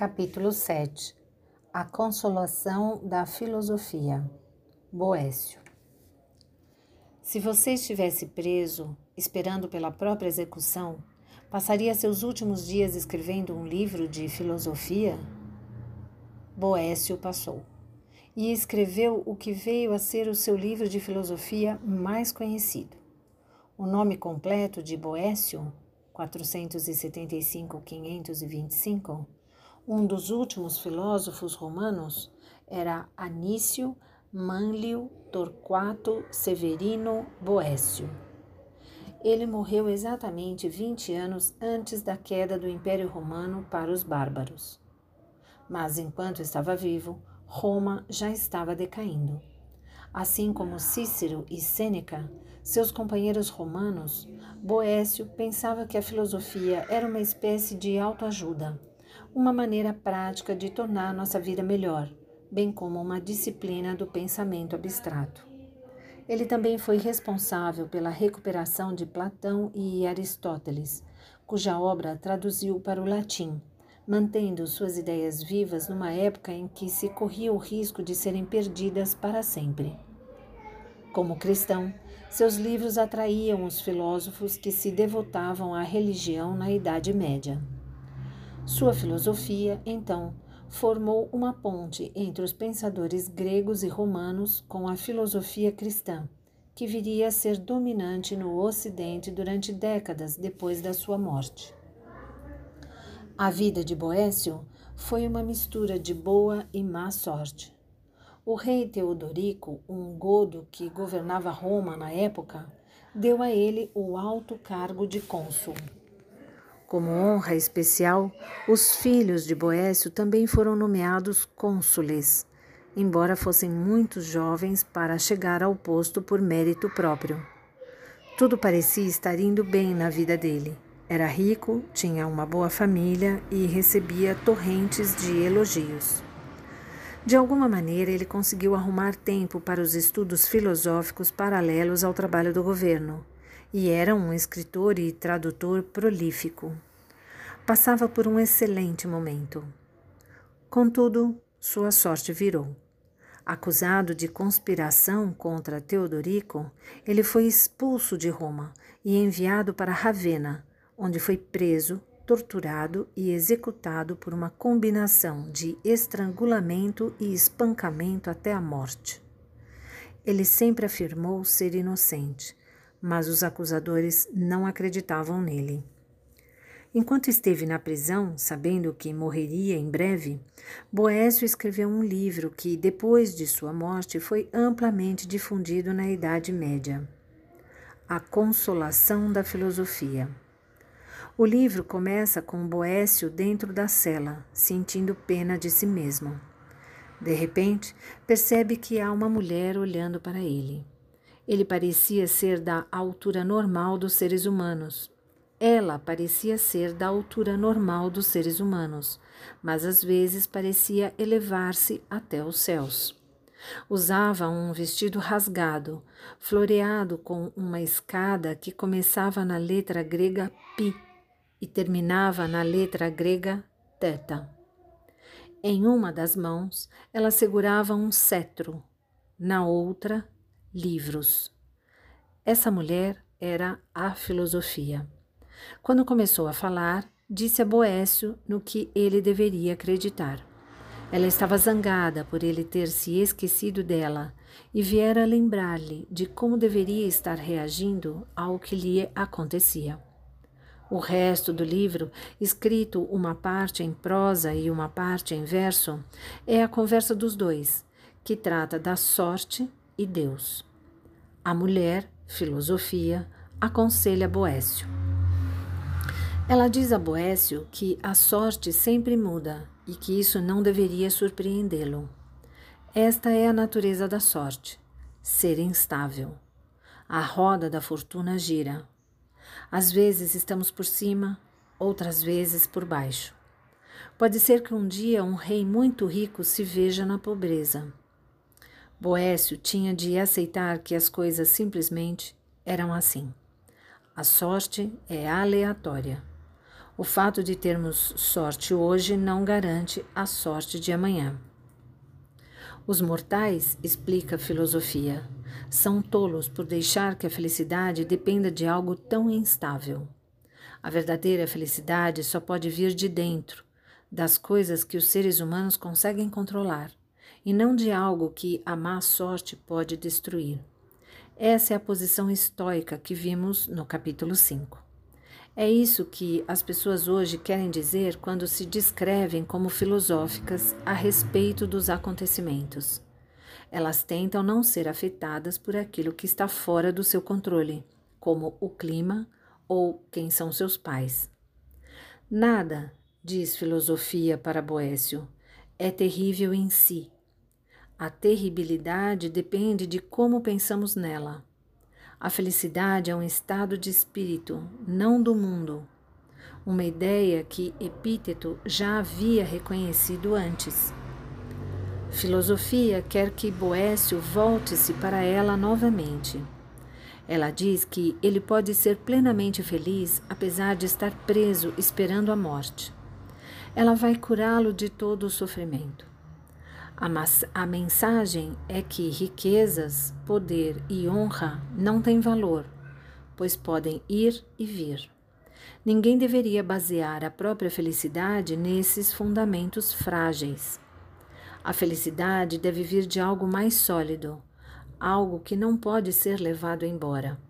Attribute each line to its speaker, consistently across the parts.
Speaker 1: Capítulo 7 A Consolação da Filosofia Boécio Se você estivesse preso, esperando pela própria execução, passaria seus últimos dias escrevendo um livro de filosofia? Boécio passou e escreveu o que veio a ser o seu livro de filosofia mais conhecido. O nome completo de Boécio, 475-525, um dos últimos filósofos romanos era Anício Manlio Torquato Severino Boécio. Ele morreu exatamente 20 anos antes da queda do Império Romano para os bárbaros. Mas enquanto estava vivo, Roma já estava decaindo. Assim como Cícero e Sêneca, seus companheiros romanos, Boécio pensava que a filosofia era uma espécie de autoajuda uma maneira prática de tornar nossa vida melhor, bem como uma disciplina do pensamento abstrato. Ele também foi responsável pela recuperação de Platão e Aristóteles, cuja obra traduziu para o latim, mantendo suas ideias vivas numa época em que se corria o risco de serem perdidas para sempre. Como cristão, seus livros atraíam os filósofos que se devotavam à religião na Idade Média. Sua filosofia, então, formou uma ponte entre os pensadores gregos e romanos com a filosofia cristã, que viria a ser dominante no Ocidente durante décadas depois da sua morte. A vida de Boécio foi uma mistura de boa e má sorte. O rei Teodorico, um godo que governava Roma na época, deu a ele o alto cargo de cônsul. Como honra especial, os filhos de Boécio também foram nomeados cônsules, embora fossem muito jovens para chegar ao posto por mérito próprio. Tudo parecia estar indo bem na vida dele. Era rico, tinha uma boa família e recebia torrentes de elogios. De alguma maneira, ele conseguiu arrumar tempo para os estudos filosóficos paralelos ao trabalho do governo e era um escritor e tradutor prolífico. Passava por um excelente momento. Contudo, sua sorte virou. Acusado de conspiração contra Teodorico, ele foi expulso de Roma e enviado para Ravenna, onde foi preso, torturado e executado por uma combinação de estrangulamento e espancamento até a morte. Ele sempre afirmou ser inocente, mas os acusadores não acreditavam nele. Enquanto esteve na prisão, sabendo que morreria em breve, Boécio escreveu um livro que, depois de sua morte, foi amplamente difundido na Idade Média. A Consolação da Filosofia. O livro começa com Boécio dentro da cela, sentindo pena de si mesmo. De repente, percebe que há uma mulher olhando para ele. Ele parecia ser da altura normal dos seres humanos. Ela parecia ser da altura normal dos seres humanos, mas às vezes parecia elevar-se até os céus. Usava um vestido rasgado, floreado com uma escada que começava na letra grega pi e terminava na letra grega teta. Em uma das mãos, ela segurava um cetro, na outra, livros. Essa mulher era a filosofia. Quando começou a falar, disse a Boécio no que ele deveria acreditar. Ela estava zangada por ele ter se esquecido dela e viera lembrar-lhe de como deveria estar reagindo ao que lhe acontecia. O resto do livro, escrito uma parte em prosa e uma parte em verso, é a conversa dos dois, que trata da sorte e Deus. A mulher, filosofia, aconselha Boécio. Ela diz a Boécio que a sorte sempre muda e que isso não deveria surpreendê-lo. Esta é a natureza da sorte, ser instável. A roda da fortuna gira. Às vezes estamos por cima, outras vezes por baixo. Pode ser que um dia um rei muito rico se veja na pobreza. Boécio tinha de aceitar que as coisas simplesmente eram assim. A sorte é aleatória. O fato de termos sorte hoje não garante a sorte de amanhã. Os mortais, explica a filosofia, são tolos por deixar que a felicidade dependa de algo tão instável. A verdadeira felicidade só pode vir de dentro, das coisas que os seres humanos conseguem controlar, e não de algo que a má sorte pode destruir. Essa é a posição estoica que vimos no capítulo 5. É isso que as pessoas hoje querem dizer quando se descrevem como filosóficas a respeito dos acontecimentos. Elas tentam não ser afetadas por aquilo que está fora do seu controle, como o clima ou quem são seus pais. Nada, diz filosofia para Boécio, é terrível em si. A terribilidade depende de como pensamos nela. A felicidade é um estado de espírito, não do mundo. Uma ideia que Epíteto já havia reconhecido antes. Filosofia quer que Boécio volte-se para ela novamente. Ela diz que ele pode ser plenamente feliz apesar de estar preso esperando a morte. Ela vai curá-lo de todo o sofrimento. A, a mensagem é que riquezas, poder e honra não têm valor, pois podem ir e vir. Ninguém deveria basear a própria felicidade nesses fundamentos frágeis. A felicidade deve vir de algo mais sólido, algo que não pode ser levado embora.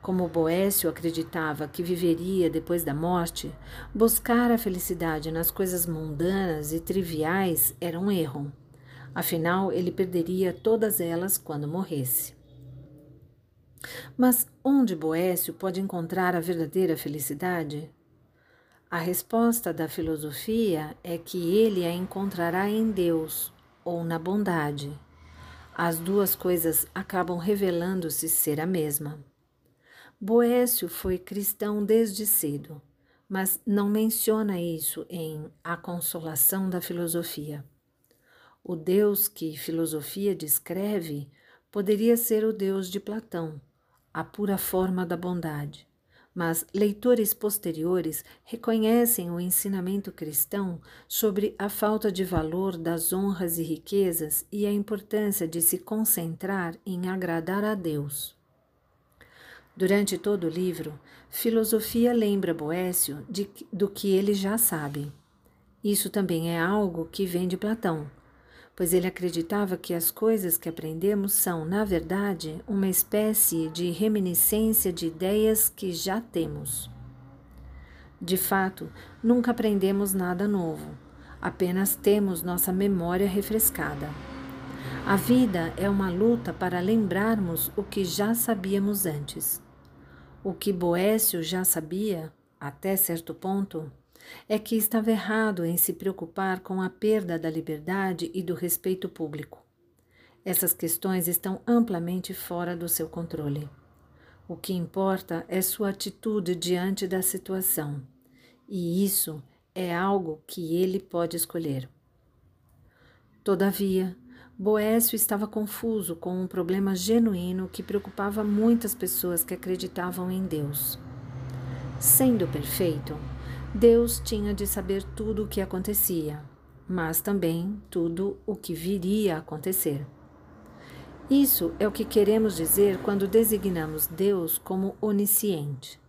Speaker 1: Como Boécio acreditava que viveria depois da morte, buscar a felicidade nas coisas mundanas e triviais era um erro. Afinal, ele perderia todas elas quando morresse. Mas onde Boécio pode encontrar a verdadeira felicidade? A resposta da filosofia é que ele a encontrará em Deus ou na bondade. As duas coisas acabam revelando-se ser a mesma. Boécio foi cristão desde cedo, mas não menciona isso em A Consolação da Filosofia. O Deus que filosofia descreve poderia ser o Deus de Platão, a pura forma da bondade. Mas leitores posteriores reconhecem o ensinamento cristão sobre a falta de valor das honras e riquezas e a importância de se concentrar em agradar a Deus. Durante todo o livro, Filosofia lembra Boécio de, do que ele já sabe. Isso também é algo que vem de Platão pois ele acreditava que as coisas que aprendemos são, na verdade, uma espécie de reminiscência de ideias que já temos. De fato, nunca aprendemos nada novo, apenas temos nossa memória refrescada. A vida é uma luta para lembrarmos o que já sabíamos antes. O que Boécio já sabia, até certo ponto, é que estava errado em se preocupar com a perda da liberdade e do respeito público. Essas questões estão amplamente fora do seu controle. O que importa é sua atitude diante da situação, e isso é algo que ele pode escolher. Todavia, Boécio estava confuso com um problema genuíno que preocupava muitas pessoas que acreditavam em Deus. Sendo perfeito, Deus tinha de saber tudo o que acontecia, mas também tudo o que viria a acontecer. Isso é o que queremos dizer quando designamos Deus como onisciente.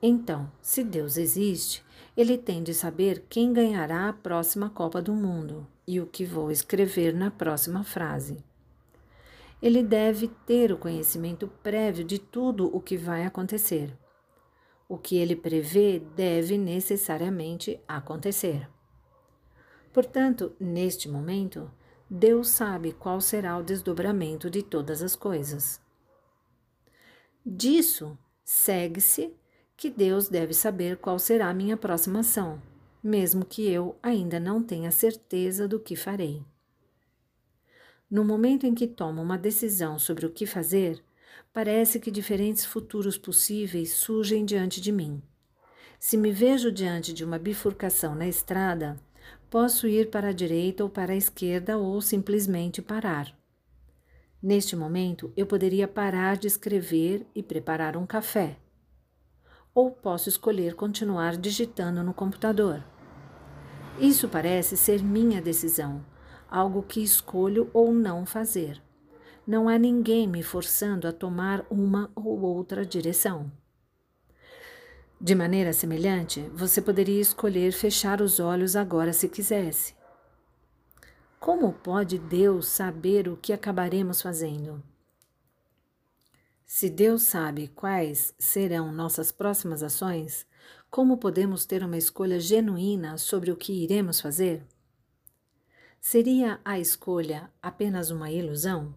Speaker 1: Então, se Deus existe, ele tem de saber quem ganhará a próxima Copa do Mundo e o que vou escrever na próxima frase. Ele deve ter o conhecimento prévio de tudo o que vai acontecer. O que ele prevê deve necessariamente acontecer. Portanto, neste momento, Deus sabe qual será o desdobramento de todas as coisas. Disso segue-se que Deus deve saber qual será a minha próxima ação, mesmo que eu ainda não tenha certeza do que farei. No momento em que tomo uma decisão sobre o que fazer, Parece que diferentes futuros possíveis surgem diante de mim. Se me vejo diante de uma bifurcação na estrada, posso ir para a direita ou para a esquerda ou simplesmente parar. Neste momento, eu poderia parar de escrever e preparar um café. ou posso escolher continuar digitando no computador. Isso parece ser minha decisão, algo que escolho ou não fazer. Não há ninguém me forçando a tomar uma ou outra direção. De maneira semelhante, você poderia escolher fechar os olhos agora se quisesse. Como pode Deus saber o que acabaremos fazendo? Se Deus sabe quais serão nossas próximas ações, como podemos ter uma escolha genuína sobre o que iremos fazer? Seria a escolha apenas uma ilusão?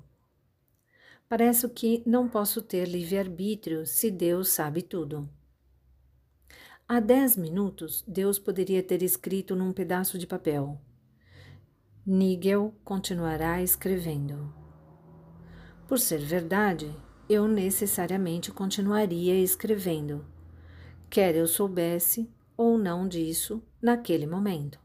Speaker 1: Parece que não posso ter livre-arbítrio se Deus sabe tudo. Há dez minutos, Deus poderia ter escrito num pedaço de papel: Nigel continuará escrevendo. Por ser verdade, eu necessariamente continuaria escrevendo, quer eu soubesse ou não disso naquele momento.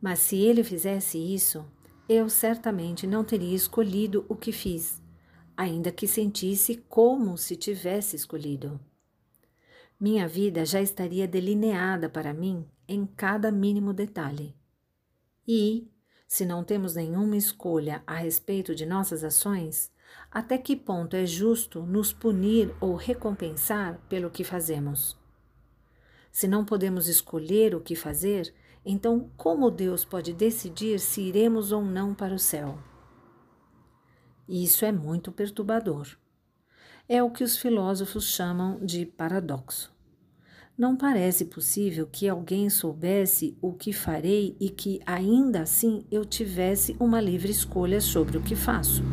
Speaker 1: Mas se ele fizesse isso, eu certamente não teria escolhido o que fiz, ainda que sentisse como se tivesse escolhido. Minha vida já estaria delineada para mim em cada mínimo detalhe. E, se não temos nenhuma escolha a respeito de nossas ações, até que ponto é justo nos punir ou recompensar pelo que fazemos? Se não podemos escolher o que fazer, então como Deus pode decidir se iremos ou não para o céu? Isso é muito perturbador. É o que os filósofos chamam de paradoxo. Não parece possível que alguém soubesse o que farei e que ainda assim eu tivesse uma livre escolha sobre o que faço.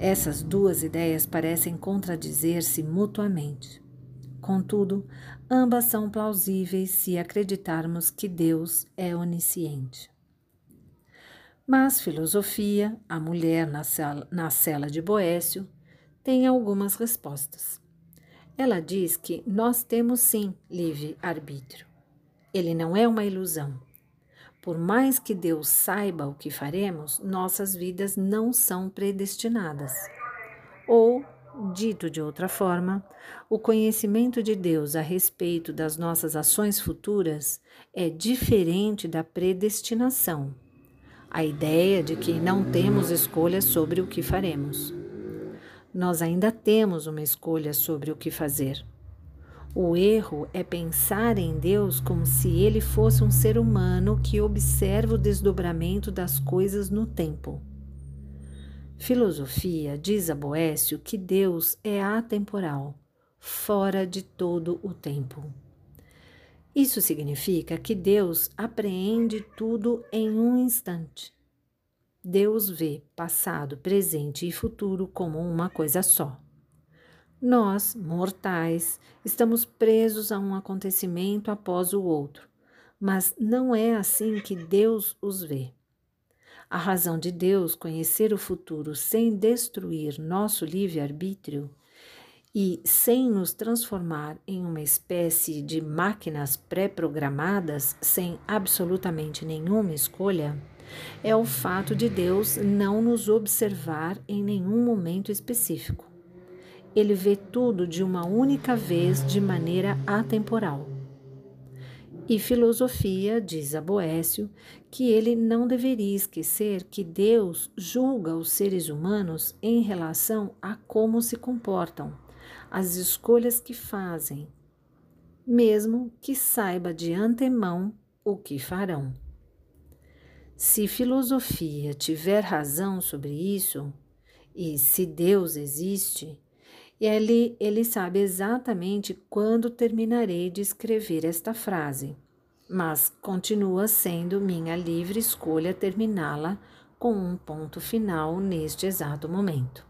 Speaker 1: Essas duas ideias parecem contradizer-se mutuamente. Contudo, ambas são plausíveis se acreditarmos que Deus é onisciente. Mas filosofia, a mulher na cela, na cela de Boécio, tem algumas respostas. Ela diz que nós temos sim livre-arbítrio. Ele não é uma ilusão. Por mais que Deus saiba o que faremos, nossas vidas não são predestinadas. Ou, dito de outra forma, o conhecimento de Deus a respeito das nossas ações futuras é diferente da predestinação. A ideia de que não temos escolha sobre o que faremos. Nós ainda temos uma escolha sobre o que fazer. O erro é pensar em Deus como se ele fosse um ser humano que observa o desdobramento das coisas no tempo. Filosofia diz a Boécio que Deus é atemporal, fora de todo o tempo. Isso significa que Deus apreende tudo em um instante. Deus vê passado, presente e futuro como uma coisa só. Nós, mortais, estamos presos a um acontecimento após o outro, mas não é assim que Deus os vê. A razão de Deus conhecer o futuro sem destruir nosso livre-arbítrio e sem nos transformar em uma espécie de máquinas pré-programadas sem absolutamente nenhuma escolha é o fato de Deus não nos observar em nenhum momento específico ele vê tudo de uma única vez de maneira atemporal. E filosofia, diz a Boécio, que ele não deveria esquecer que Deus julga os seres humanos em relação a como se comportam, as escolhas que fazem, mesmo que saiba de antemão o que farão. Se filosofia tiver razão sobre isso, e se Deus existe, ele, ele sabe exatamente quando terminarei de escrever esta frase, mas continua sendo minha livre escolha terminá-la com um ponto final neste exato momento.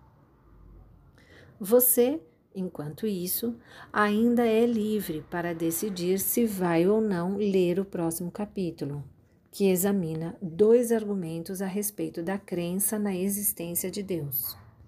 Speaker 1: Você, enquanto isso, ainda é livre para decidir se vai ou não ler o próximo capítulo, que examina dois argumentos a respeito da crença na existência de Deus.